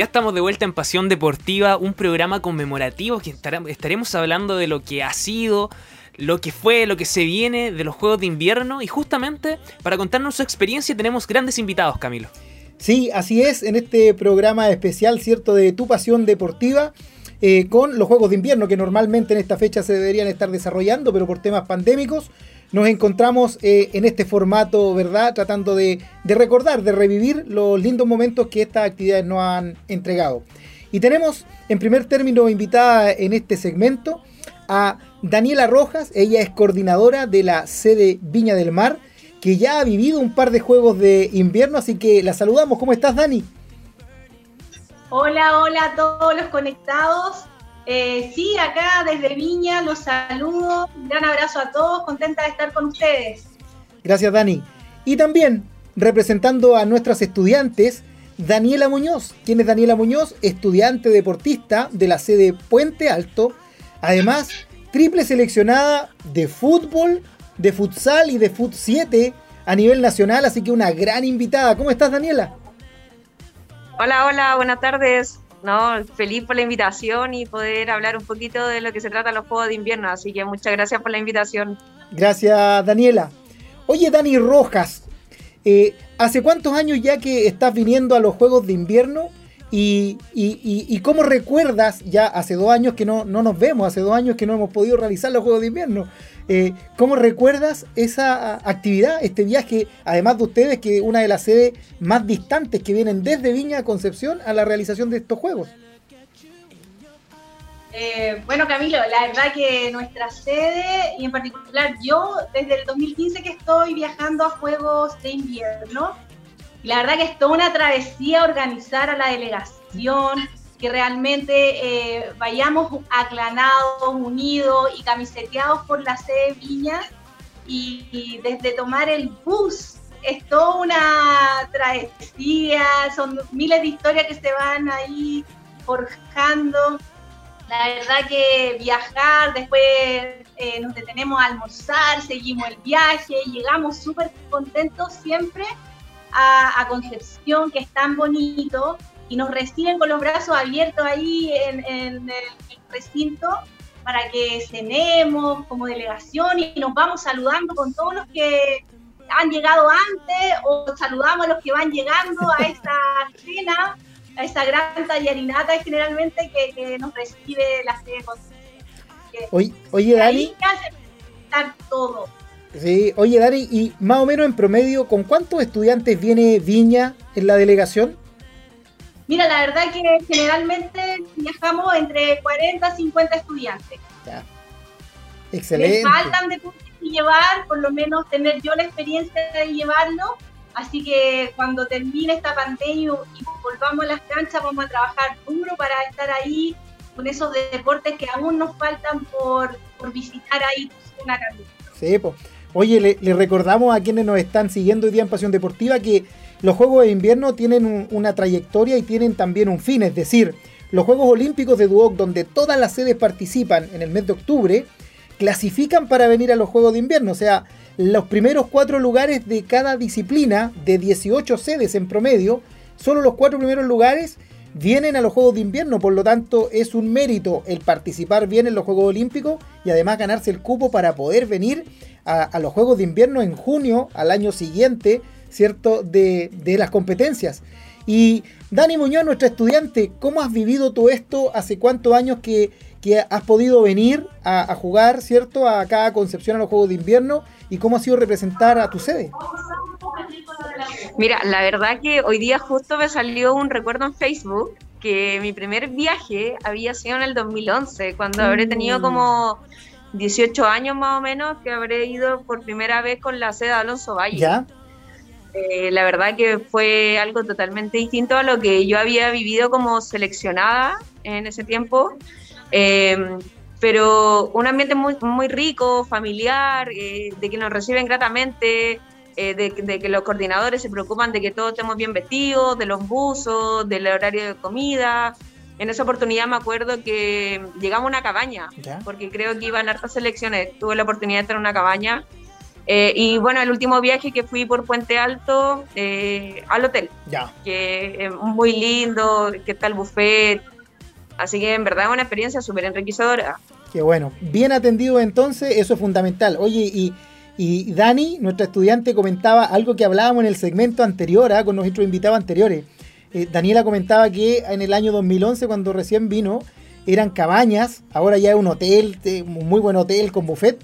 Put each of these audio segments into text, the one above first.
Ya estamos de vuelta en Pasión Deportiva, un programa conmemorativo que estaremos hablando de lo que ha sido, lo que fue, lo que se viene de los Juegos de Invierno y justamente para contarnos su experiencia tenemos grandes invitados, Camilo. Sí, así es, en este programa especial, ¿cierto?, de Tu Pasión Deportiva. Eh, con los Juegos de Invierno que normalmente en esta fecha se deberían estar desarrollando, pero por temas pandémicos nos encontramos eh, en este formato, ¿verdad? Tratando de, recordar, de revivir los lindos momentos que estas actividades nos han entregado. Y tenemos en primer término invitada en este segmento a Daniela Rojas, ella es coordinadora de la sede Viña del Mar, que ya ha vivido un par de juegos de invierno, así que la saludamos. ¿Cómo estás, Dani? Hola, hola a todos los conectados. Eh, sí, acá desde Viña los saludo. Un gran abrazo a todos, contenta de estar con ustedes. Gracias, Dani. Y también representando a nuestras estudiantes, Daniela Muñoz. ¿Quién es Daniela Muñoz? Estudiante deportista de la sede Puente Alto. Además, triple seleccionada de fútbol, de futsal y de fut 7 a nivel nacional, así que una gran invitada. ¿Cómo estás, Daniela? Hola, hola, buenas tardes. No, feliz por la invitación y poder hablar un poquito de lo que se trata los Juegos de Invierno, así que muchas gracias por la invitación. Gracias, Daniela. Oye, Dani Rojas, eh, ¿hace cuántos años ya que estás viniendo a los Juegos de Invierno? Y, y, cómo recuerdas, ya hace dos años que no, no, nos vemos, hace dos años que no hemos podido realizar los Juegos de Invierno, eh, ¿cómo recuerdas esa actividad, este viaje, además de ustedes, que una de las sedes más distantes que vienen desde Viña a Concepción a la realización de estos Juegos? Eh, bueno, Camilo, la verdad que nuestra sede, y en particular yo, desde el 2015 que estoy viajando a Juegos de Invierno, la verdad que es toda una travesía organizar a la delegación, que realmente eh, vayamos aclanados, unidos y camiseteados por la sede Viña. Y, desde tomar el bus es toda una travesía, son miles de historias que se van ahí forjando. La verdad que viajar, después eh, nos detenemos a almorzar, seguimos el viaje, llegamos súper contentos siempre a, Concepción, que es tan bonito, y nos reciben con los brazos abiertos ahí en, el, recinto para que cenemos como delegación y nos vamos saludando con todos los que han llegado antes o saludamos a los que van llegando a esta cena, a esa gran tallarinata generalmente que, nos recibe la sede. Oye, oye. Ahí todo. Sí, oye Dani, y más o menos en promedio, ¿con cuántos estudiantes viene Viña en la delegación? Mira, la verdad que generalmente viajamos entre 40 y 50 estudiantes. Ya. Excelente. Me faltan de llevar, por lo menos tener yo la experiencia de llevarlo. Así que cuando termine esta pandemia y volvamos a las canchas, vamos a trabajar duro para estar ahí con esos deportes que aún nos faltan por, visitar ahí una carrera. Sí, pues. Oye, le, recordamos a quienes nos están siguiendo hoy día en Pasión Deportiva que los Juegos de Invierno tienen una trayectoria y tienen también un fin, es decir, los Juegos Olímpicos de Duoc, donde todas las sedes participan en el mes de octubre, clasifican para venir a los Juegos de Invierno, o sea, los primeros cuatro lugares de cada disciplina, de 18 sedes en promedio, solo los cuatro primeros lugares vienen a los Juegos de Invierno, por lo tanto es un mérito el participar bien en los Juegos Olímpicos y además ganarse el cupo para poder venir a, los Juegos de Invierno en junio, al año siguiente, ¿cierto?, de, las competencias. Y Dani Muñoz, nuestra estudiante, ¿cómo has vivido todo esto? ¿Hace cuántos años que, has podido venir a, jugar, ¿cierto?, acá a Concepción a los Juegos de Invierno y cómo ha sido representar a tu sede. Mira, la verdad que hoy día justo me salió un recuerdo en Facebook que mi primer viaje había sido en el 2011, cuando habré tenido mm. como 18 años más o menos que habré ido por primera vez con la sede de Alonso Valle. ¿Ya? Eh, la verdad que fue algo totalmente distinto a lo que yo había vivido como seleccionada en ese tiempo. Eh, pero un ambiente muy, muy rico, familiar, eh, de que nos reciben gratamente, de, de, que los coordinadores se preocupan de que todos estemos bien vestidos, de los buzos, del horario de comida, en esa oportunidad me acuerdo que llegamos a una cabaña, porque creo que iban hartas selecciones. Tuve la oportunidad de estar en una cabaña Eh, y bueno, el último viaje que fui por Puente Alto eh, al hotel, Ya. que es muy lindo, que está el buffet. Así que en verdad es una experiencia súper enriquecedora. Qué bueno. Bien atendido entonces, eso es fundamental. Oye, y, y Dani, nuestra estudiante, comentaba algo que hablábamos en el segmento anterior, ¿ah? con nuestros invitados anteriores. Eh, Daniela comentaba que en el año 2011, cuando recién vino, eran cabañas, ahora ya es un hotel, eh, un muy buen hotel con buffet.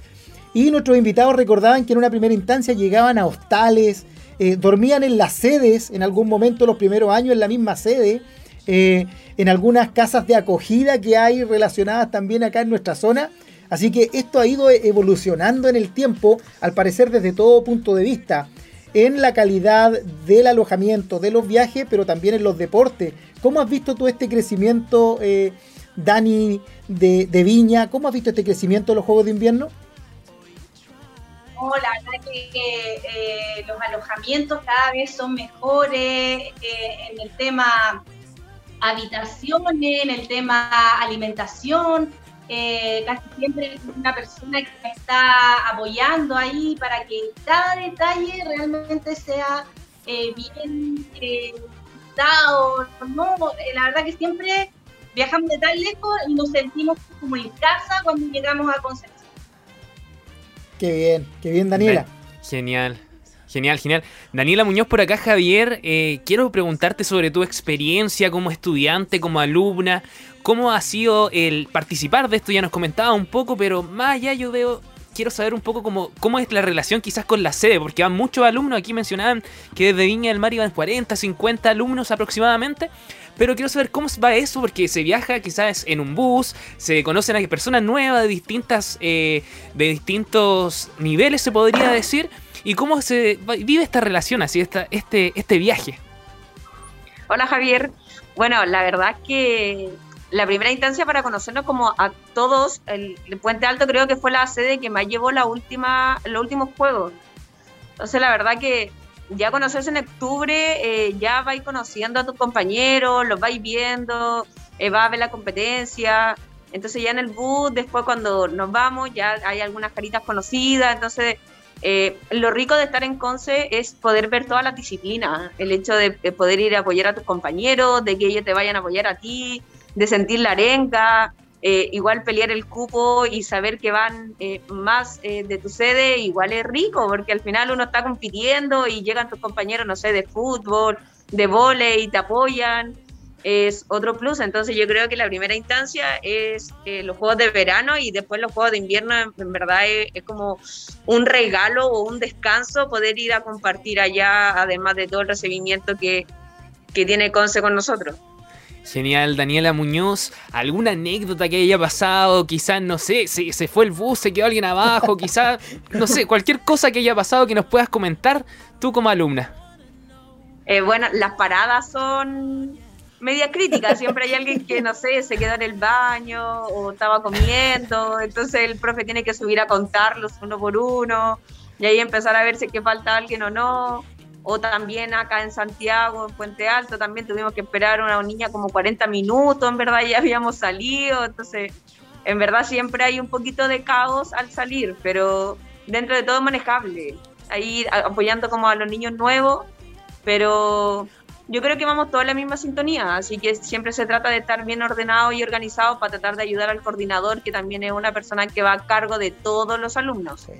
Y nuestros invitados recordaban que en una primera instancia llegaban a hostales, eh, dormían en las sedes, en algún momento los primeros años en la misma sede, eh, en algunas casas de acogida que hay relacionadas también acá en nuestra zona. Así que esto ha ido evolucionando en el tiempo, al parecer desde todo punto de vista, en la calidad del alojamiento, de los viajes, pero también en los deportes. ¿Cómo has visto tú este crecimiento, eh, Dani, de, de Viña? ¿Cómo has visto este crecimiento de los Juegos de Invierno? La verdad que eh, los alojamientos cada vez son mejores eh, en el tema habitaciones, en el tema alimentación. eh, casi siempre hay una persona que me está apoyando ahí para que cada detalle realmente sea bien dado. ¿no? La verdad que siempre viajamos de tan lejos y nos sentimos como en casa cuando llegamos a Concepción. Qué bien, qué bien, Daniela. Genial. Genial, genial. Daniela Muñoz por acá, Javier. eh, quiero preguntarte sobre tu experiencia como estudiante, como alumna. ¿Cómo ha sido el participar de esto? Ya nos comentaba un poco, pero más allá yo veo, quiero saber un poco cómo, cómo es la relación quizás con la sede, porque van muchos alumnos, aquí mencionaban que desde Viña del Mar iban 40, 50 alumnos aproximadamente. Pero quiero saber cómo va eso, porque se viaja quizás en un bus, se conocen a personas nuevas de distintas, eh, de distintos niveles, se podría decir, y cómo se vive esta relación, así, esta, este, este viaje. Hola Javier. Bueno, la verdad que la primera instancia para conocernos como a todos, el, Puente Alto creo que fue la sede que más llevó la última, los últimos juegos. Entonces la verdad que ya conocerse en octubre, eh, ya vais conociendo a tus compañeros, los vais viendo, eh, vas a ver la competencia. Entonces ya en el bus, después cuando nos vamos, ya hay algunas caritas conocidas. Entonces eh, lo rico de estar en Conce es poder ver todas las disciplinas, el hecho de, de poder ir a apoyar a tus compañeros, de que ellos te vayan a apoyar a ti, de sentir la arenga, eh, igual pelear el cupo y saber que van eh, más eh, de tu sede, igual es rico, porque al final uno está compitiendo y llegan tus compañeros, no sé, de fútbol, de vóley y te apoyan, es otro plus. Entonces yo creo que la primera instancia es eh, los juegos de verano y después los juegos de invierno, en, verdad es, es como un regalo o un descanso poder ir a compartir allá, además de todo el recibimiento que, que tiene Conce con nosotros. Genial, Daniela Muñoz. ¿Alguna anécdota que haya pasado? Quizás, no sé, se, se fue el bus, se quedó alguien abajo, quizás, no sé, cualquier cosa que haya pasado que nos puedas comentar tú como alumna. Eh, bueno, las paradas son media críticas, siempre hay alguien que, no sé, se quedó en el baño o estaba comiendo, entonces el profe tiene que subir a contarlos uno por uno y ahí empezar a ver si es que falta alguien o no. O también acá en Santiago, en Puente Alto, también tuvimos que esperar a una niña como 40 minutos, en verdad ya habíamos salido, entonces en verdad siempre hay un poquito de caos al salir, pero dentro de todo manejable. Ahí apoyando como a los niños nuevos, pero yo creo que vamos todos en la misma sintonía, así que siempre se trata de estar bien ordenado y organizado para tratar de ayudar al coordinador, que también es una persona que va a cargo de todos los alumnos. Sí.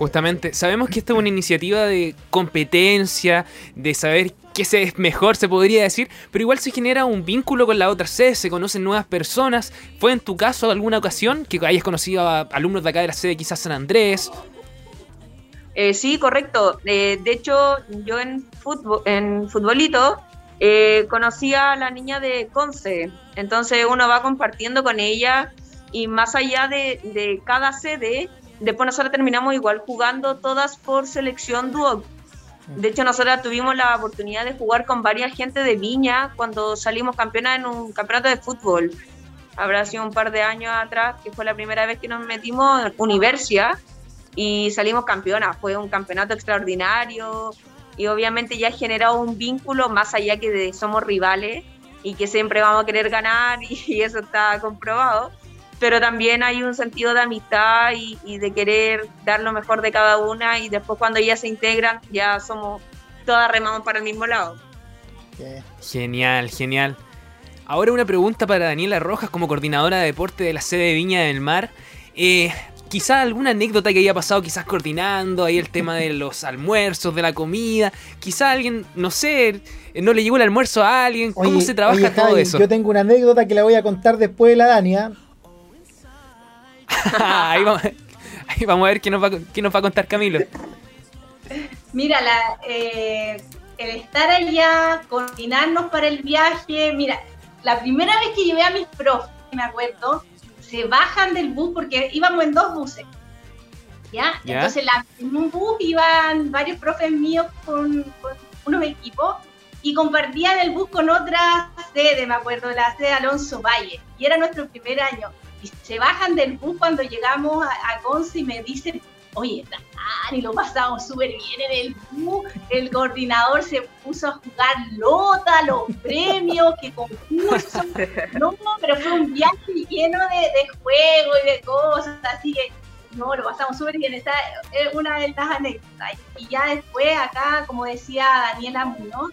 Justamente, sabemos que esta es una iniciativa de competencia, de saber qué es mejor, se podría decir, pero igual se genera un vínculo con la otra sede, se conocen nuevas personas. ¿Fue en tu caso alguna ocasión que hayas conocido a alumnos de acá de la sede, quizás San Andrés? Eh, sí, correcto. Eh, de hecho, yo en, en futbolito eh, conocí a la niña de Conce. Entonces uno va compartiendo con ella y más allá de, de cada sede, después nosotros terminamos igual jugando todas por selección dúo. De hecho, nosotros tuvimos la oportunidad de jugar con varias gente de Viña cuando salimos campeonas en un campeonato de fútbol. Habrá sido un par de años atrás, que fue la primera vez que nos metimos en Universia y salimos campeonas. Fue un campeonato extraordinario y obviamente ya ha generado un vínculo más allá que de somos rivales y que siempre vamos a querer ganar y, eso está comprobado. Pero también hay un sentido de amistad y, de querer dar lo mejor de cada una y después cuando ellas se integran ya somos todas remamos para el mismo lado. Genial, genial. Ahora una pregunta para Daniela Rojas como coordinadora de deporte de la sede de Viña del Mar. Eh, quizás alguna anécdota que haya pasado quizás coordinando, ahí el tema de los almuerzos, de la comida, quizás alguien, no sé, no le llegó el almuerzo a alguien, ¿cómo se trabaja todo eso? Yo tengo una anécdota que la voy a contar después de la Dania, ahí, vamos, a ver qué nos, va, nos va a contar Camilo. Mira, eh, el estar allá, coordinarnos para el viaje. Mira, la primera vez que llevé a mis profes, me acuerdo, se bajan del bus porque íbamos en dos buses. ¿Ya? Entonces en un bus iban varios profes míos con, con, unos equipos y compartían el bus con otra sede, me acuerdo, la sede Alonso Valle. Y era nuestro primer año y se bajan del bus cuando llegamos a, a Conce y me dicen, oye, y lo pasamos súper bien en el bus, el coordinador se puso a jugar lota, los premios, que concurso, no, pero fue un viaje lleno de, de juegos y de cosas, así que no, lo pasamos súper bien, esa es una de las anécdotas. Y ya después acá, como decía Daniela Munoz,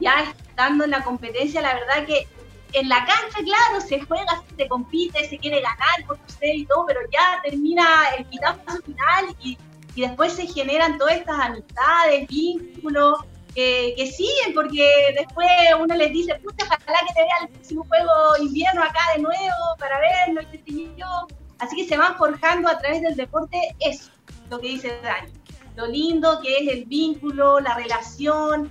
ya estando en la competencia, la verdad que en la cancha, claro, se juega, se compite, se quiere ganar por usted y todo, pero ya termina el pitazo final y, y, después se generan todas estas amistades, vínculos, que siguen, porque después uno les dice, puta, ojalá que te vea el próximo juego invierno acá de nuevo para verlo y qué yo. Así que se van forjando a través del deporte eso, lo que dice Dani. Lo lindo que es el vínculo, la relación,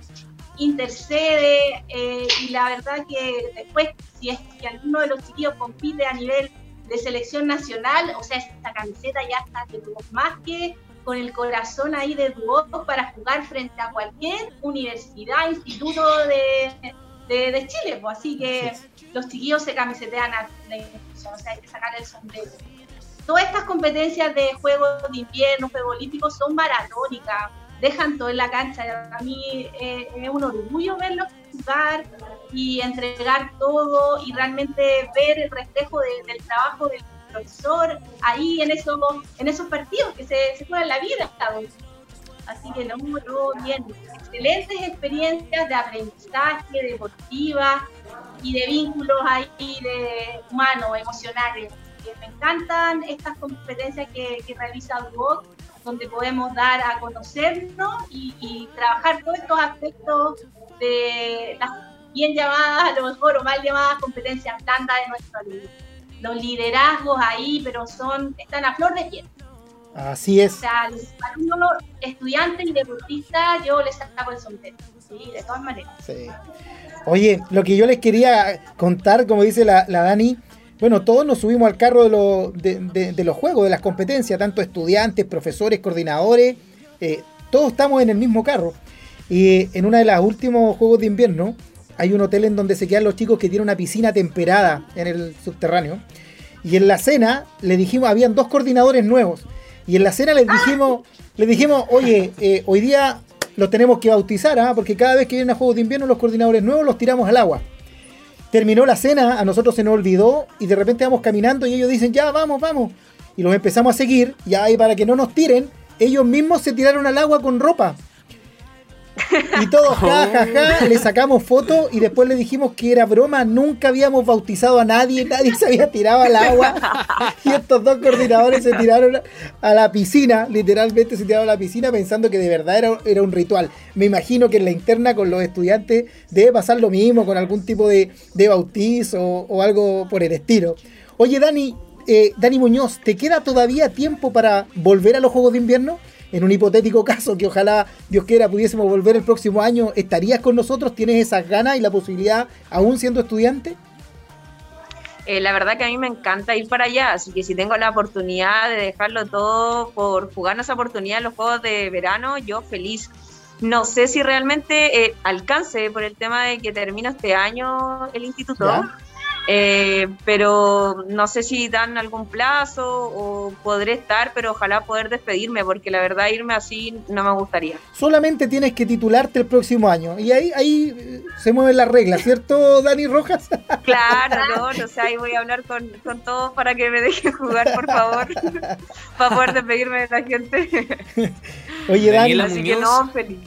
intercede eh, y la verdad que después si es que alguno de los chiquillos compite a nivel de selección nacional, o sea, esta camiseta ya está que más que con el corazón ahí de Duoc para jugar frente a cualquier universidad, instituto de, de, Chile, pues así que los chiquillos se camisetean a o sea, hay que sacar el sombrero. Todas estas competencias de juegos de invierno, juegos olímpicos son maratónicas, dejan todo en la cancha. A mí eh, es un orgullo verlos jugar y entregar todo y realmente ver el reflejo del trabajo del profesor ahí en esos, en esos partidos que se, se juegan la vida. Así que no, no, bien. Excelentes experiencias de aprendizaje, deportiva y de vínculos ahí de humanos, emocionales. Me encantan estas competencias que, realiza UOC donde podemos dar a conocernos y, trabajar todos estos aspectos de las bien llamadas, a lo mejor o mal llamadas competencias blandas de nuestro alumno. Los liderazgos ahí, pero son están a flor de piel. Así es. O sea, los alumnos, estudiantes y deportistas, yo les saco el sombrero. Sí, de todas maneras. Sí. Oye, lo que yo les quería contar, como dice la, la Dani, bueno, todos nos subimos al carro de, los juegos, de las competencias, tanto estudiantes, profesores, coordinadores, eh, todos estamos en el mismo carro. Y en uno de los últimos juegos de invierno hay un hotel en donde se quedan los chicos que tiene una piscina temperada en el subterráneo. Y en la cena le dijimos, habían dos coordinadores nuevos. Y en la cena les dijimos, les dijimos, oye, eh, hoy día los tenemos que bautizar, ¿ah? porque cada vez que vienen a juegos de invierno los coordinadores nuevos los tiramos al agua. Terminó la cena, a nosotros se nos olvidó y de repente vamos caminando y ellos dicen, ya, vamos, vamos. Y los empezamos a seguir, ya ahí para que no nos tiren, ellos mismos se tiraron al agua con ropa. Y todos, ja, ja, ja, le sacamos fotos y después le dijimos que era broma, nunca habíamos bautizado a nadie, nadie se había tirado al agua. Y estos dos coordinadores se tiraron a la piscina, literalmente se tiraron a la piscina pensando que de verdad era, era un ritual. Me imagino que en la interna con los estudiantes debe pasar lo mismo, con algún tipo de, bautizo o, algo por el estilo. Oye, Dani, eh, Dani Muñoz, ¿te queda todavía tiempo para volver a los Juegos de Invierno? En un hipotético caso que ojalá Dios quiera pudiésemos volver el próximo año, ¿estarías con nosotros? ¿Tienes esas ganas y la posibilidad aún siendo estudiante? Eh, la verdad que a mí me encanta ir para allá, así que si tengo la oportunidad de dejarlo todo por jugarnos esa oportunidad en los Juegos de Verano, yo feliz. No sé si realmente eh, alcance por el tema de que termino este año el instituto, Eh, pero no sé si dan algún plazo o podré estar, pero ojalá poder despedirme, porque la verdad irme así no me gustaría. Solamente tienes que titularte el próximo año. Y ahí, ahí eh, se mueven las reglas, ¿cierto, Dani Rojas? Claro, no, o sea, ahí voy a hablar con, con todos para que me dejen jugar, por favor, para poder despedirme de la gente. Oye, Dani, así que no, feliz.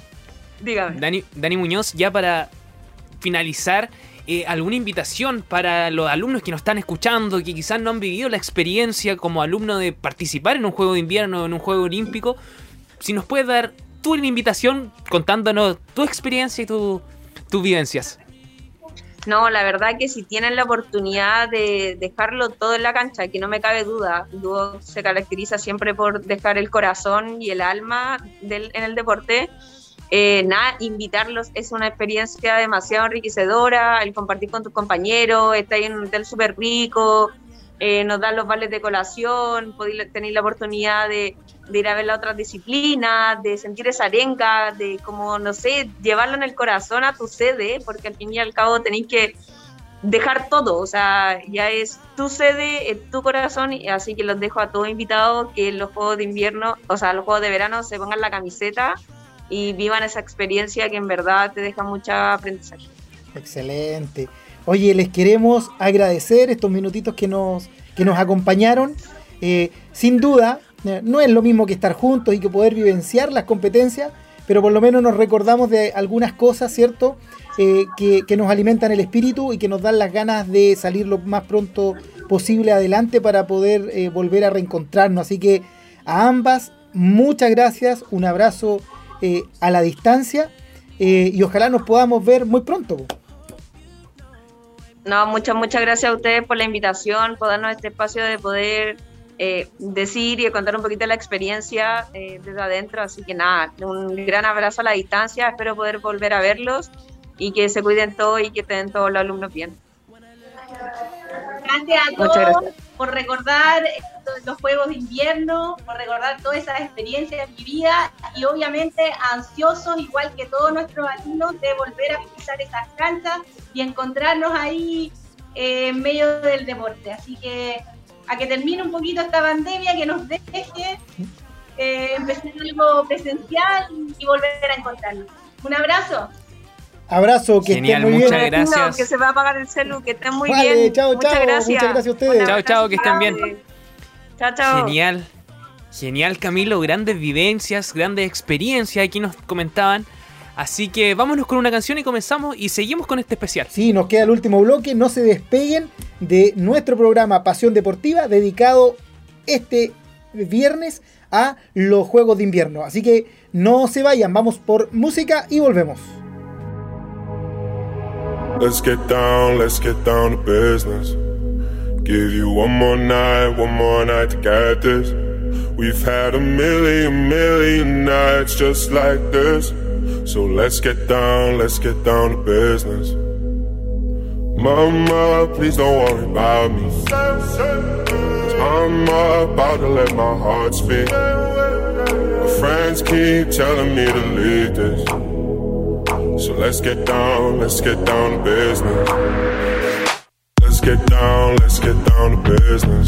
Dígame. Dani, Dani Muñoz, ya para finalizar, eh, alguna invitación para los alumnos que nos están escuchando, que quizás no han vivido la experiencia como alumno de participar en un juego de invierno, en un juego olímpico, si nos puedes dar tú una invitación contándonos tu experiencia y tus vivencias. No, la verdad que si tienen la oportunidad de dejarlo todo en la cancha, que no me cabe duda, Duo se caracteriza siempre por dejar el corazón y el alma del, en el deporte, eh, nada, invitarlos es una experiencia demasiado enriquecedora, el compartir con tus compañeros, estar en un hotel súper rico, eh, nos dan los vales de colación, poder tener la oportunidad de, ir a ver la otra disciplina, de sentir esa arenga, de como, no sé, llevarlo en el corazón a tu sede, porque al fin y al cabo tenéis que dejar todo, o sea, ya es tu sede, es tu corazón, y así que los dejo a todos invitados que los juegos de invierno, o sea, los juegos de verano se pongan la camiseta y vivan esa experiencia que en verdad te deja mucha aprendizaje. Excelente. Oye, les queremos agradecer estos minutitos que nos, que nos acompañaron. Eh, sin duda, eh, no es lo mismo que estar juntos y que poder vivenciar las competencias, pero por lo menos nos recordamos de algunas cosas, ¿cierto? Eh, que, que, nos alimentan el espíritu y que nos dan las ganas de salir lo más pronto posible adelante para poder volver a reencontrarnos. Así que a ambas, muchas gracias, un abrazo eh, a la distancia eh, y ojalá nos podamos ver muy pronto. No, muchas, muchas gracias a ustedes por la invitación, por darnos este espacio de poder eh, decir y contar un poquito la experiencia desde adentro. Así que nada, un gran abrazo a la distancia, espero poder volver a verlos y que se cuiden todos y que estén todos los alumnos bien. Gracias a todos por recordar los juegos de invierno, por recordar todas esas experiencias vividas y obviamente ansiosos, igual que todos nuestros alumnos, de volver a pisar esas canchas y encontrarnos ahí eh, en medio del deporte. Así que a que termine un poquito esta pandemia, que nos deje eh, empezar algo presencial y volver a encontrarnos. Un abrazo. Abrazo, que Genial, estén muy muchas bien. gracias. que se va a apagar el celu, que estén muy Vale, bien. chao, Muchas chao. gracias. Muchas gracias a ustedes. Chao, chao, que estén bien. Chao, chao. Genial. Genial, Camilo. Grandes vivencias, grandes experiencias aquí nos comentaban. Así que vámonos con una canción y comenzamos y seguimos con este especial. Sí, nos queda el último bloque. No se despeguen de nuestro programa Pasión Deportiva dedicado este viernes a los Juegos de Invierno. Así que no se vayan, vamos por música y volvemos. Let's get down, let's get down to business. Give you one more night, one more night to get this. We've had a million, million nights just like this. So let's get down, let's get down to business. Mama, please don't worry about me. I'm about to let my heart speak. My friends keep telling me to leave this. So let's get down, let's get down to business. Let's get down, let's get down to business.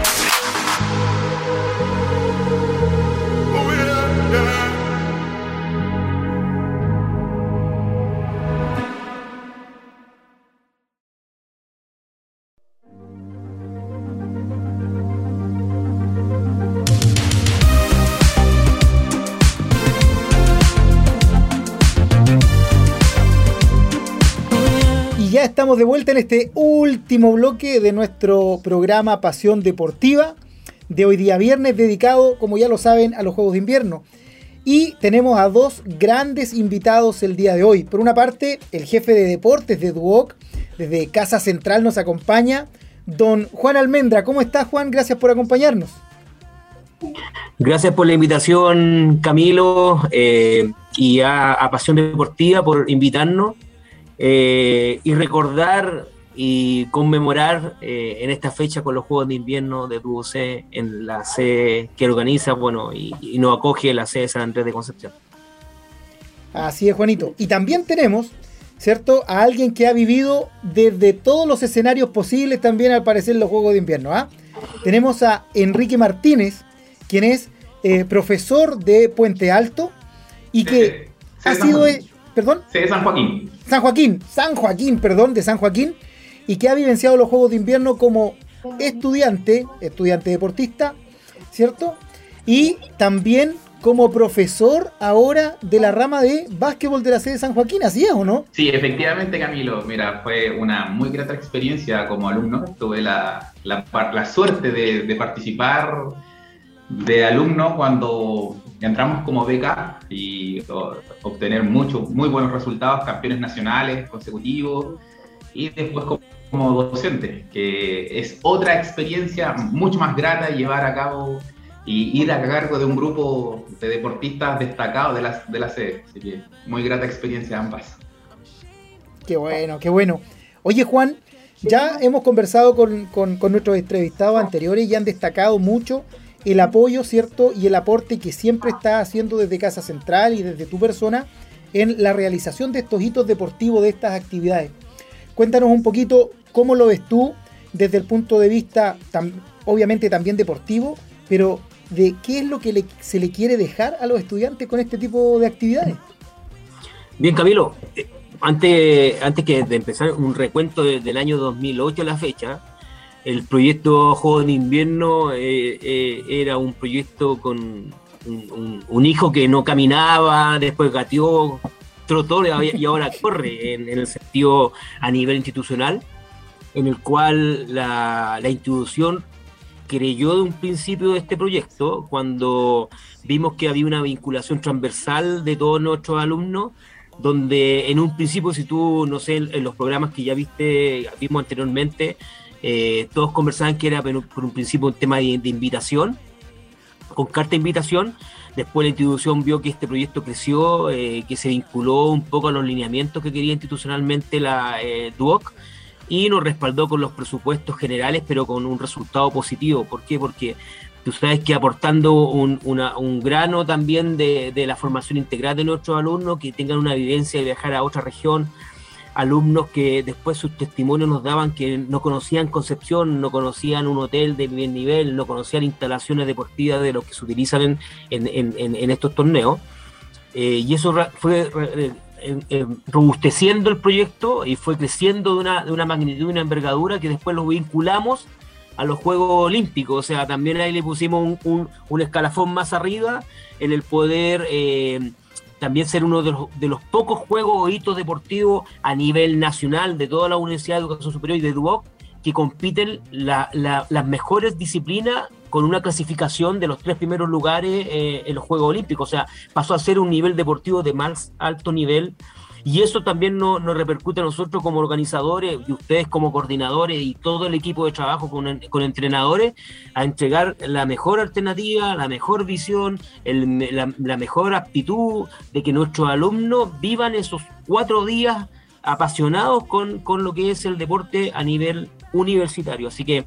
De vuelta en este último bloque de nuestro programa Pasión Deportiva de hoy día viernes, dedicado, como ya lo saben, a los Juegos de Invierno. Y tenemos a dos grandes invitados el día de hoy. Por una parte, el jefe de deportes de Duoc, desde Casa Central nos acompaña, don Juan Almendra. ¿Cómo está Juan? Gracias por acompañarnos. Gracias por la invitación, Camilo, eh, y a Pasión Deportiva por invitarnos eh, y recordar y conmemorar eh, en esta fecha con los Juegos de Invierno de DUOC en la sede que organiza, bueno, y, y nos acoge la sede de San Andrés de Concepción. Así es, Juanito. Y también tenemos, ¿cierto?, a alguien que ha vivido desde todos los escenarios posibles también al parecer los Juegos de Invierno. ¿ah? Tenemos a Enrique Martínez, quien es eh, profesor de Puente Alto y que Sí, ha sido... Eh, ¿Perdón? Sí, San Joaquín. San Joaquín, San Joaquín, perdón, de San Joaquín, y que ha vivenciado los Juegos de Invierno como estudiante, estudiante deportista, ¿cierto? Y también como profesor ahora de la rama de básquetbol de la sede de San Joaquín, ¿así es o no? Sí, efectivamente, Camilo. Mira, fue una muy grata experiencia como alumno. Tuve la, la, suerte de, de participar de alumno cuando entramos como beca y o- obtener muchos, muy buenos resultados, campeones nacionales consecutivos y después co- como docente, que es otra experiencia mucho más grata llevar a cabo y ir a cargo de un grupo de deportistas destacados de la, de la sede. Así que muy grata experiencia ambas. Qué bueno, qué bueno. Oye Juan, ya hemos conversado con, con- con nuestros entrevistados anteriores y han destacado mucho el apoyo, ¿cierto? Y el aporte que siempre está haciendo desde Casa Central y desde tu persona en la realización de estos hitos deportivos, de estas actividades. Cuéntanos un poquito cómo lo ves tú desde el punto de vista, obviamente también deportivo, pero de qué es lo que se le quiere dejar a los estudiantes con este tipo de actividades. Bien, Camilo, eh, antes, antes que de empezar un recuento de- del año 2008 a la fecha, el proyecto Juegos de Invierno eh, eh, era un proyecto con un, hijo que no caminaba, después gateó, trotó y ahora corre en, el sentido a nivel institucional, en el cual la, la institución creyó de un principio de este proyecto cuando vimos que había una vinculación transversal de todos nuestros alumnos donde en un principio, si tú, no sé, en los programas que ya viste, vimos anteriormente, eh, todos conversaban que era por un, principio un tema de, de invitación, con carta de invitación. Después la institución vio que este proyecto creció, eh, que se vinculó un poco a los lineamientos que quería institucionalmente la eh, DUOC y nos respaldó con los presupuestos generales, pero con un resultado positivo. ¿Por qué? Porque tú sabes que aportando un, una- un grano también de, de la formación integral de nuestros alumnos, que tengan una vivencia de viajar a otra región, alumnos que después sus testimonios nos daban que no conocían Concepción, no conocían un hotel de bien nivel, no conocían instalaciones deportivas de los que se utilizan en, en- en- estos torneos. Eh, y eso fue eh, robusteciendo el proyecto y fue creciendo de una, de una magnitud y una envergadura que después lo vinculamos a los Juegos Olímpicos. O sea, también ahí le pusimos un, un- un escalafón más arriba en el poder eh, también ser uno de los, de los pocos juegos o hitos deportivos a nivel nacional de toda la Universidad de Educación Superior y de DUOC que compiten la- la- las mejores disciplinas con una clasificación de los tres primeros lugares eh, en los Juegos Olímpicos. O sea, pasó a ser un nivel deportivo de más alto nivel y eso también nos, repercute a nosotros como organizadores y ustedes como coordinadores y todo el equipo de trabajo con, con entrenadores a entregar la mejor alternativa, la mejor visión, la, la mejor aptitud de que nuestros alumnos vivan esos cuatro días apasionados con, con lo que es el deporte a nivel universitario. Así que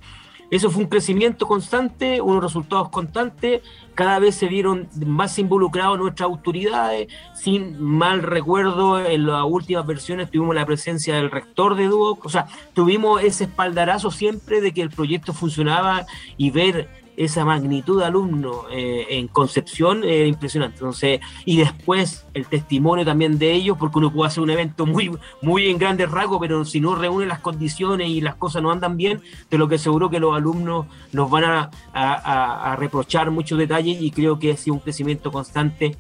eso fue un crecimiento constante, unos resultados constantes, cada vez se vieron más involucrados nuestras autoridades, sin mal recuerdo, en las últimas versiones tuvimos la presencia del rector de Duoc, o sea, tuvimos ese espaldarazo siempre de que el proyecto funcionaba y ver esa magnitud de alumnos eh, en Concepción es impresionante. Entonces, y después el testimonio también de ellos, porque uno puede hacer un evento muy, muy en grandes rasgos, pero si no reúne las condiciones y las cosas no andan bien, de lo que seguro que los alumnos nos van a, a reprochar muchos detalles y creo que ha sido un crecimiento constante.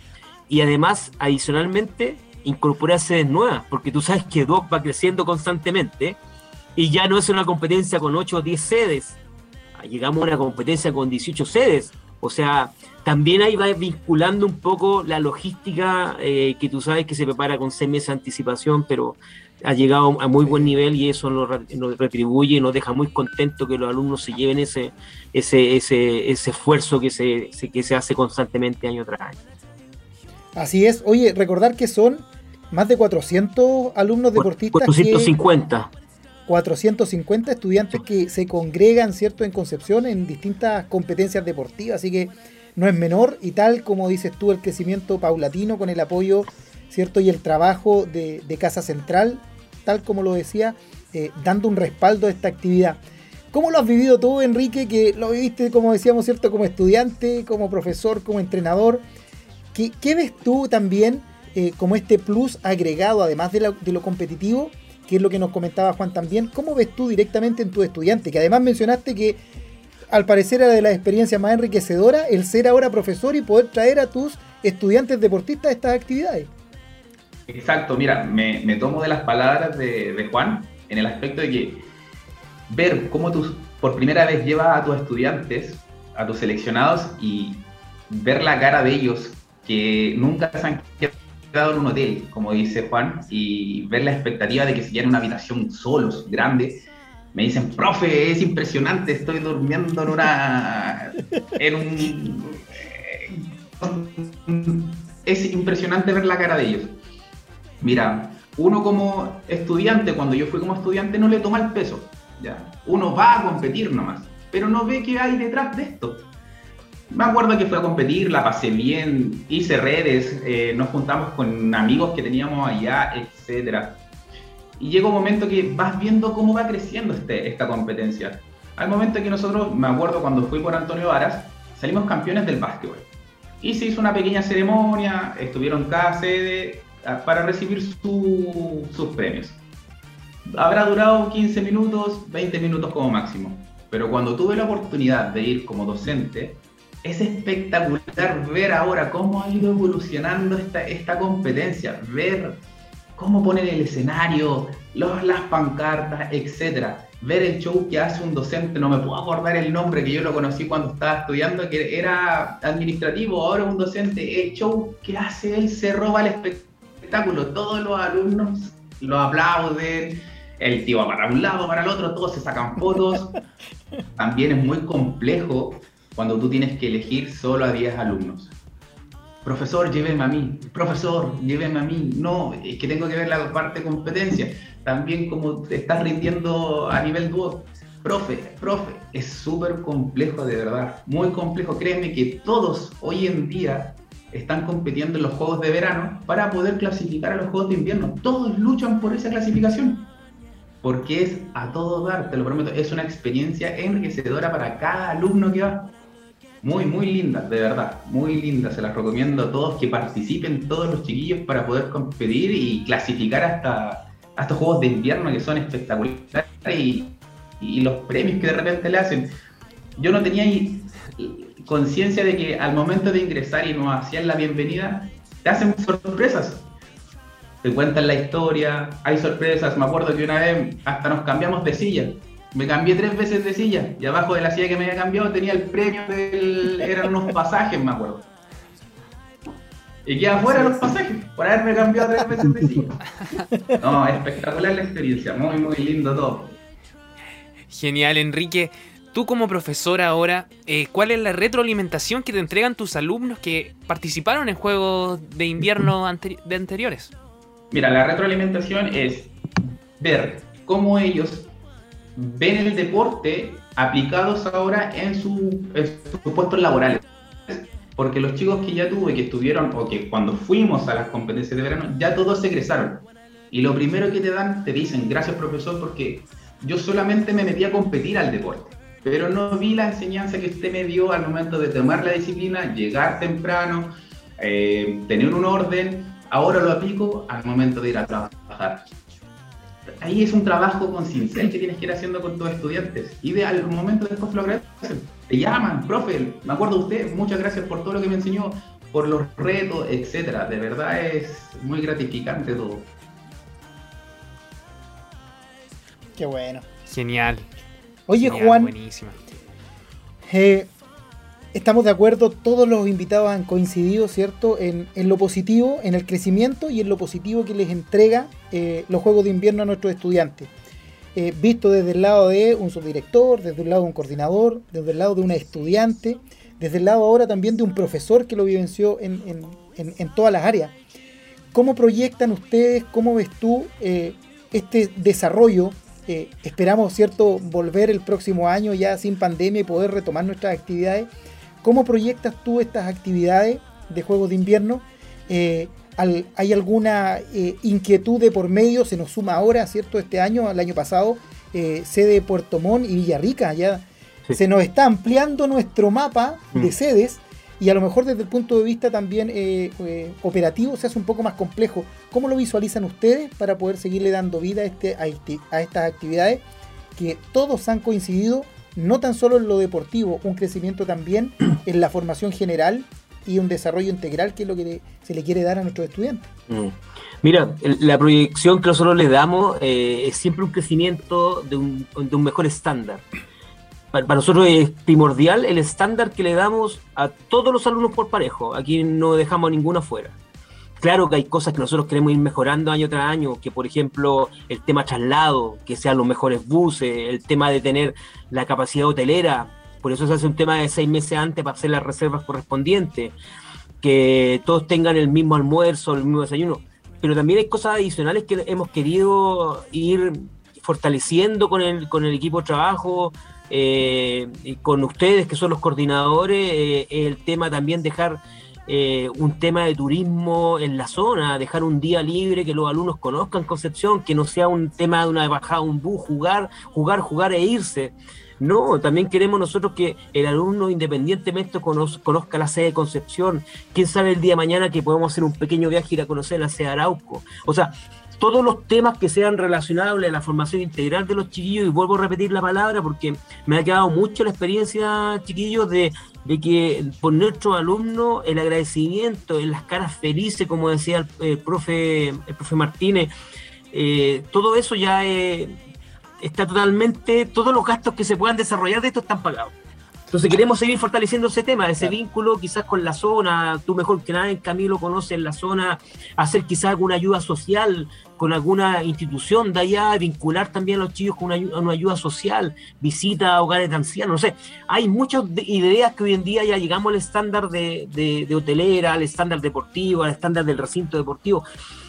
Y además, adicionalmente, incorporar sedes nuevas, porque tú sabes que DOC va creciendo constantemente y ya no es una competencia con 8 o 10 sedes, llegamos a una competencia con 18 sedes. O sea, también ahí va vinculando un poco la logística eh, que tú sabes que se prepara con seis meses de anticipación, pero ha llegado a muy buen nivel y eso nos, retribuye y nos deja muy contentos que los alumnos se lleven ese, ese, ese, ese esfuerzo que se, que se hace constantemente año tras año. Así es. Oye, recordar que son más de 400 alumnos deportistas. 450. 450 estudiantes que se congregan, ¿cierto?, en Concepción en distintas competencias deportivas, así que no es menor y tal como dices tú, el crecimiento paulatino con el apoyo, ¿cierto?, y el trabajo de, Casa Central, tal como lo decía, eh, dando un respaldo a esta actividad. ¿Cómo lo has vivido tú, Enrique, que lo viviste, como decíamos, ¿cierto?, como estudiante, como profesor, como entrenador? ¿Qué, ves tú también eh, como este plus agregado, además de lo competitivo? Que es lo que nos comentaba Juan también. ¿Cómo ves tú directamente en tu estudiante? Que además mencionaste que al parecer era de las experiencias más enriquecedoras el ser ahora profesor y poder traer a tus estudiantes deportistas estas actividades. Exacto, mira, me, tomo de las palabras de, Juan en el aspecto de que ver cómo tú por primera vez llevas a tus estudiantes, a tus seleccionados y ver la cara de ellos que nunca se han en un hotel, como dice Juan, y ver la expectativa de que se llene una habitación solos, grande. Me dicen, profe, es impresionante, estoy durmiendo en una. en un. Es impresionante ver la cara de ellos. Mira, uno como estudiante, cuando yo fui como estudiante, no le toma el peso. ¿ya? Uno va a competir nomás, pero no ve qué hay detrás de esto me acuerdo que fui a competir, la pasé bien, hice redes, eh, nos juntamos con amigos que teníamos allá, etc. Y llega un momento que vas viendo cómo va creciendo este, esta competencia. Al momento que nosotros, me acuerdo cuando fui por Antonio Varas, salimos campeones del básquetbol. Y se hizo una pequeña ceremonia, estuvieron cada sede ah, para recibir sus premios. Habrá durado 15 minutos, 20 minutos como máximo. Pero cuando tuve la oportunidad de ir como docente, es espectacular ver ahora cómo ha ido evolucionando esta, esta competencia, ver cómo ponen el escenario, los, las pancartas, etcétera. Ver el show que hace un docente, no me puedo acordar el nombre que yo lo conocí cuando estaba estudiando, que era administrativo, ahora un docente, el show que hace él se roba el espectáculo, todos los alumnos lo aplauden, el tío va para un lado, para el otro, todos se sacan fotos. También es muy complejo cuando tú tienes que elegir solo a 10 alumnos. Profesor, llévenme a mí. Profesor, llévenme a mí. No, es que tengo que ver la parte competencia. También como te estás rindiendo a nivel dúo. Profe, profe, es súper complejo de verdad. Muy complejo. Créeme que todos hoy en día están compitiendo en los Juegos de Verano para poder clasificar a los Juegos de Invierno. Todos luchan por esa clasificación. Porque es a todo dar, te lo prometo. Es una experiencia enriquecedora para cada alumno que va muy, muy linda, de verdad, muy linda. Se las recomiendo a todos que participen, todos los chiquillos, para poder competir y clasificar hasta, estos juegos de invierno que son espectaculares y, los premios que de repente le hacen. Yo no tenía conciencia de que al momento de ingresar y nos hacían la bienvenida, te hacen sorpresas. Te cuentan la historia, hay sorpresas. Me acuerdo que una vez hasta nos cambiamos de silla me cambié tres veces de silla y abajo de la silla que me había cambiado tenía el premio del. eran unos pasajes, me acuerdo. Y queda fuera los pasajes por haberme cambiado tres veces de silla. No, espectacular la experiencia, muy, muy lindo todo. Genial, Enrique. Tú como profesor ahora, eh, ¿cuál es la retroalimentación que te entregan tus alumnos que participaron en juegos de invierno anteri- de anteriores? Mira, la retroalimentación es ver cómo ellos ven el deporte aplicados ahora en, su, en sus puestos laborales. Porque los chicos que ya tuve, que estuvieron, o que cuando fuimos a las competencias de verano, ya todos se egresaron. Y lo primero que te dan, te dicen, gracias profesor, porque yo solamente me metí a competir al deporte. Pero no vi la enseñanza que usted me dio al momento de tomar la disciplina, llegar temprano, eh, tener un orden. Ahora lo aplico al momento de ir a trabajar ahí es un trabajo con cincel que tienes que ir haciendo con tus estudiantes. Y de al momento después te lo agradecen. Te llaman, profe, me acuerdo de usted, muchas gracias por todo lo que me enseñó, por los retos, etcétera. De verdad es muy gratificante todo. Qué bueno. Genial. Oye, genial, Juan, Buenísima. eh, estamos de acuerdo, todos los invitados han coincidido, ¿cierto?, en, lo positivo, en el crecimiento y en lo positivo que les entrega eh, los Juegos de Invierno a nuestros estudiantes. Eh, visto desde el lado de un subdirector, desde el lado de un coordinador, desde el lado de una estudiante, desde el lado ahora también de un profesor que lo vivenció en, todas las áreas. ¿Cómo proyectan ustedes, cómo ves tú eh, este desarrollo? Esperamos, ¿cierto?, volver el próximo año ya sin pandemia y poder retomar nuestras actividades. ¿Cómo proyectas tú estas actividades de Juegos de Invierno? Eh, ¿Hay alguna eh, inquietud de por medio? Se nos suma ahora, ¿cierto? Este año, el año pasado, eh, sede Puerto Montt y Villarrica. Ya Sí. se nos está ampliando nuestro mapa de Mm. sedes y a lo mejor desde el punto de vista también eh, eh, operativo se hace un poco más complejo. ¿Cómo lo visualizan ustedes para poder seguirle dando vida a, este, a, este- a estas actividades que todos han coincidido, no tan solo en lo deportivo, un crecimiento también en la formación general y un desarrollo integral que es lo que se le quiere dar a nuestros estudiantes? Mm. Mira, la proyección que nosotros les damos eh, es siempre un crecimiento de un, de un mejor estándar. Para, para nosotros es primordial el estándar que le damos a todos los alumnos por parejo. Aquí no dejamos a ninguno afuera. Claro que hay cosas que nosotros queremos ir mejorando año tras año, que por ejemplo el tema traslado, que sean los mejores buses, el tema de tener la capacidad hotelera, por eso se hace un tema de seis meses antes para hacer las reservas correspondientes, que todos tengan el mismo almuerzo, el mismo desayuno, pero también hay cosas adicionales que hemos querido ir fortaleciendo con el, con el equipo de trabajo, eh, con ustedes que son los coordinadores, eh, el tema también dejar eh, un tema de turismo en la zona, dejar un día libre, que los alumnos conozcan Concepción, que no sea un tema de una bajada, un bus, jugar, jugar, jugar e irse. No, también queremos nosotros que el alumno independientemente conoz- conozca la sede de Concepción. Quién sabe el día de mañana que podemos hacer un pequeño viaje y ir a conocer la sede de Arauco. O sea, todos los temas que sean relacionables a la formación integral de los chiquillos, y vuelvo a repetir la palabra porque me ha quedado mucho la experiencia, chiquillos, de, de que por nuestros alumnos el agradecimiento, en las caras felices, como decía el, profe, el profe Martínez, eh, todo eso ya eh, está totalmente, todos los gastos que se puedan desarrollar de esto están pagados. Entonces queremos seguir fortaleciendo ese tema, ese vínculo quizás con la zona, tú mejor que nadie, Camilo, conoces la zona, hacer quizás alguna ayuda social con alguna institución de allá, vincular también a los chicos con una, ayu- una ayuda social, visita a hogares de ancianos, no sé, hay muchas de- ideas que hoy en día ya llegamos al estándar de, de- de hotelera, al estándar deportivo, al estándar del recinto deportivo.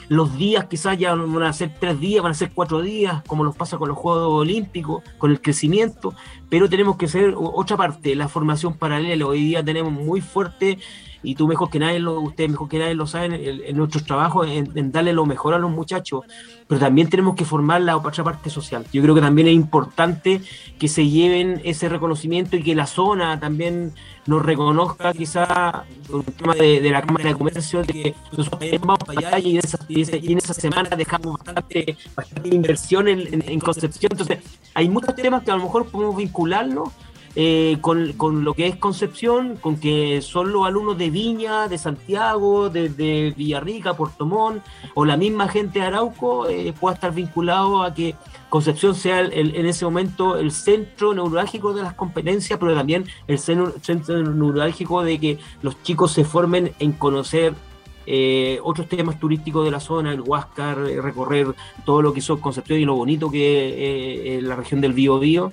Los días quizás ya van a ser tres días, van a ser cuatro días, como nos pasa con los Juegos Olímpicos, con el crecimiento, pero tenemos que o- otra parte, la formación paralela. Hoy día tenemos muy fuerte, y tú mejor que nadie, lo, ustedes mejor que nadie lo saben, en, en nuestros trabajos, en, en darle lo mejor a los muchachos, pero también tenemos que formar la otra parte social. Yo creo que también es importante que se lleven ese reconocimiento y que la zona también nos reconozca quizá un tema de, de la Cámara de Comercio, de que nosotros vamos para allá y en esa, y en esa semana dejamos bastante, bastante inversión en- en Concepción. Entonces, hay muchos temas que a lo mejor podemos vincularnos eh, con, con lo que es Concepción, con que son los alumnos de Viña, de Santiago, de, Villarrica, Puerto Montt, o la misma gente de Arauco eh, pueda estar vinculado a que Concepción sea el- en ese momento el centro neurálgico de las competencias, pero también el cen- centro neurálgico de que los chicos se formen en conocer eh, otros temas turísticos de la zona, el Huáscar, eh, recorrer todo lo que son Concepción y lo bonito que es la región del Bío Bío.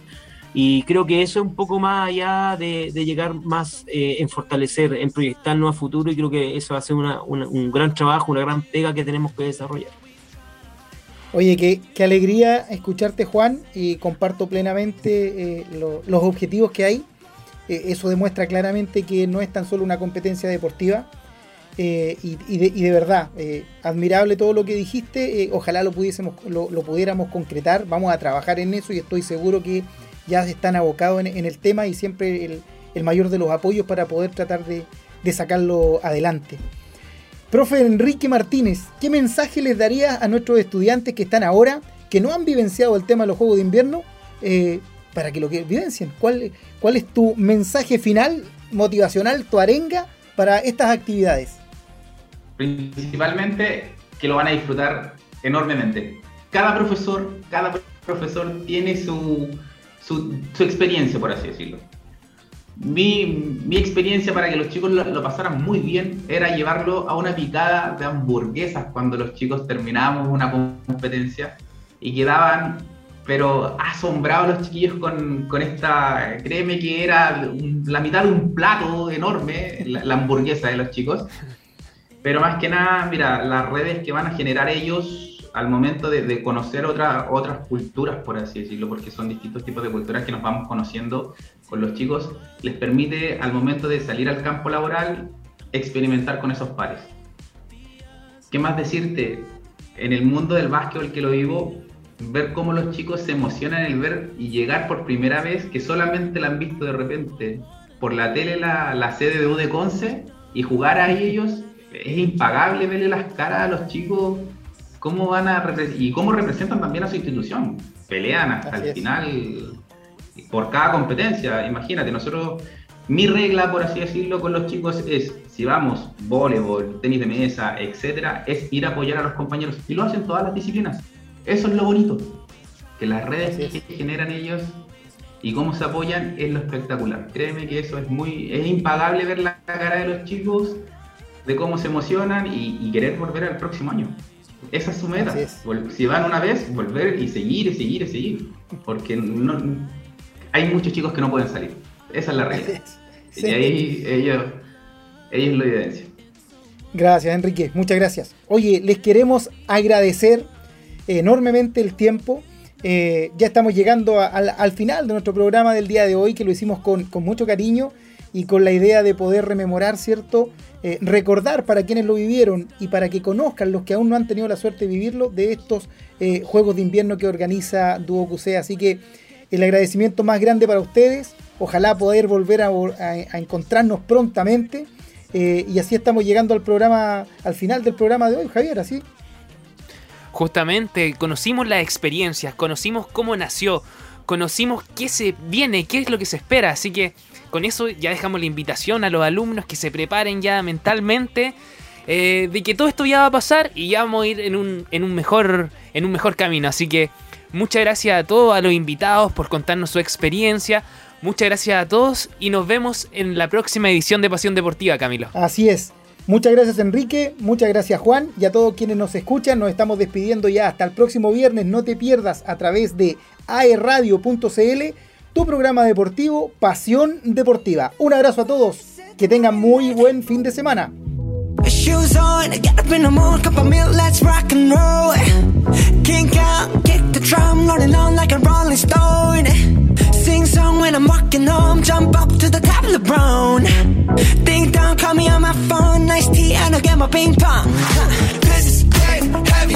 Y creo que eso es un poco más allá de, llegar más en fortalecer, en proyectarnos a futuro y creo que eso va a ser un gran trabajo, una gran pega que tenemos que desarrollar. Oye, qué, alegría escucharte Juan y comparto plenamente los objetivos que hay eh, eso demuestra claramente que no es tan solo una competencia deportiva. Eh, y, de, verdad, eh, admirable todo lo que dijiste. ojalá lo, pudiésemos, lo, pudiéramos concretar. Vamos a trabajar en eso y estoy seguro que ya están abocados en, el tema y siempre el, mayor de los apoyos para poder tratar de, de sacarlo adelante. Profe Enrique Martínez, ¿qué mensaje les daría a nuestros estudiantes que están ahora, que no han vivenciado el tema de los Juegos de Invierno, para que lo vivencien. ¿Cuál, ¿Cuál es tu mensaje final, motivacional, tu arenga para estas actividades? Principalmente que lo van a disfrutar enormemente. Cada profesor, cada profesor tiene su, su, experiencia, por así decirlo. Mi, mi, experiencia para que los chicos lo, pasaran muy bien era llevarlo a una picada de hamburguesas cuando los chicos terminábamos una competencia y quedaban pero asombrado los chiquillos con, con, esta, créeme que era la mitad de un plato enorme, la, hamburguesa de los chicos. Pero más que nada, mira, las redes que van a generar ellos al momento de, conocer otra, otras culturas, por así decirlo, porque son distintos tipos de culturas que nos vamos conociendo con los chicos, les permite al momento de salir al campo laboral experimentar con esos pares. ¿Qué más decirte? En el mundo del básquetbol que lo vivo, ver cómo los chicos se emocionan el ver y llegar por primera vez, que solamente la han visto de repente por la tele la, la sede de UD y jugar ahí ellos, es impagable verle las caras a los chicos, cómo van a y cómo representan también a su institución. Pelean hasta el final por cada competencia. Imagínate, nosotros, mi regla, por así decirlo, con los chicos es, si vamos, voleibol, tenis de mesa, etcétera, es ir a apoyar a los compañeros. Y lo hacen todas las disciplinas. Eso es lo bonito, que las redes que generan ellos y cómo se apoyan es lo espectacular. Créeme que eso es muy, es impagable ver la cara de los chicos, de cómo se emocionan y, querer volver al próximo año. Esa es su meta. Si van una vez, volver y seguir y seguir y seguir. Porque no, hay muchos chicos que no pueden salir. Esa es la realidad. Y ahí ellos, ellos lo evidencian. Gracias, Enrique. Muchas gracias. Oye, les queremos agradecer enormemente el tiempo. Eh, ya estamos llegando al final de nuestro programa del día de hoy, que lo hicimos con, mucho cariño y con la idea de poder rememorar, ¿cierto? Eh, recordar para quienes lo vivieron y para que conozcan los que aún no han tenido la suerte de vivirlo de estos eh, Juegos de Invierno que organiza Duo QC. Así que el agradecimiento más grande para ustedes. Ojalá poder volver a, encontrarnos prontamente. y así estamos llegando al programa, al final del programa de hoy, Javier, así justamente conocimos las experiencias, conocimos cómo nació, conocimos qué se viene, qué es lo que se espera. Así que con eso ya dejamos la invitación a los alumnos que se preparen ya mentalmente. Eh, de que todo esto ya va a pasar y ya vamos a ir en un, en un, mejor, en un mejor camino. Así que muchas gracias a todos, a los invitados por contarnos su experiencia. Muchas gracias a todos y nos vemos en la próxima edición de Pasión Deportiva, Camilo. Así es. Muchas gracias Enrique, muchas gracias Juan y a todos quienes nos escuchan. Nos estamos despidiendo ya hasta el próximo viernes. No te pierdas a través de aerradio.cl tu programa deportivo Pasión Deportiva. Un abrazo a todos, que tengan muy buen fin de semana. Shoes on, out. Sing song when I'm walking home, jump up to the. Ding call me on my phone, nice tea, and I'll get my ping pong. This heavy,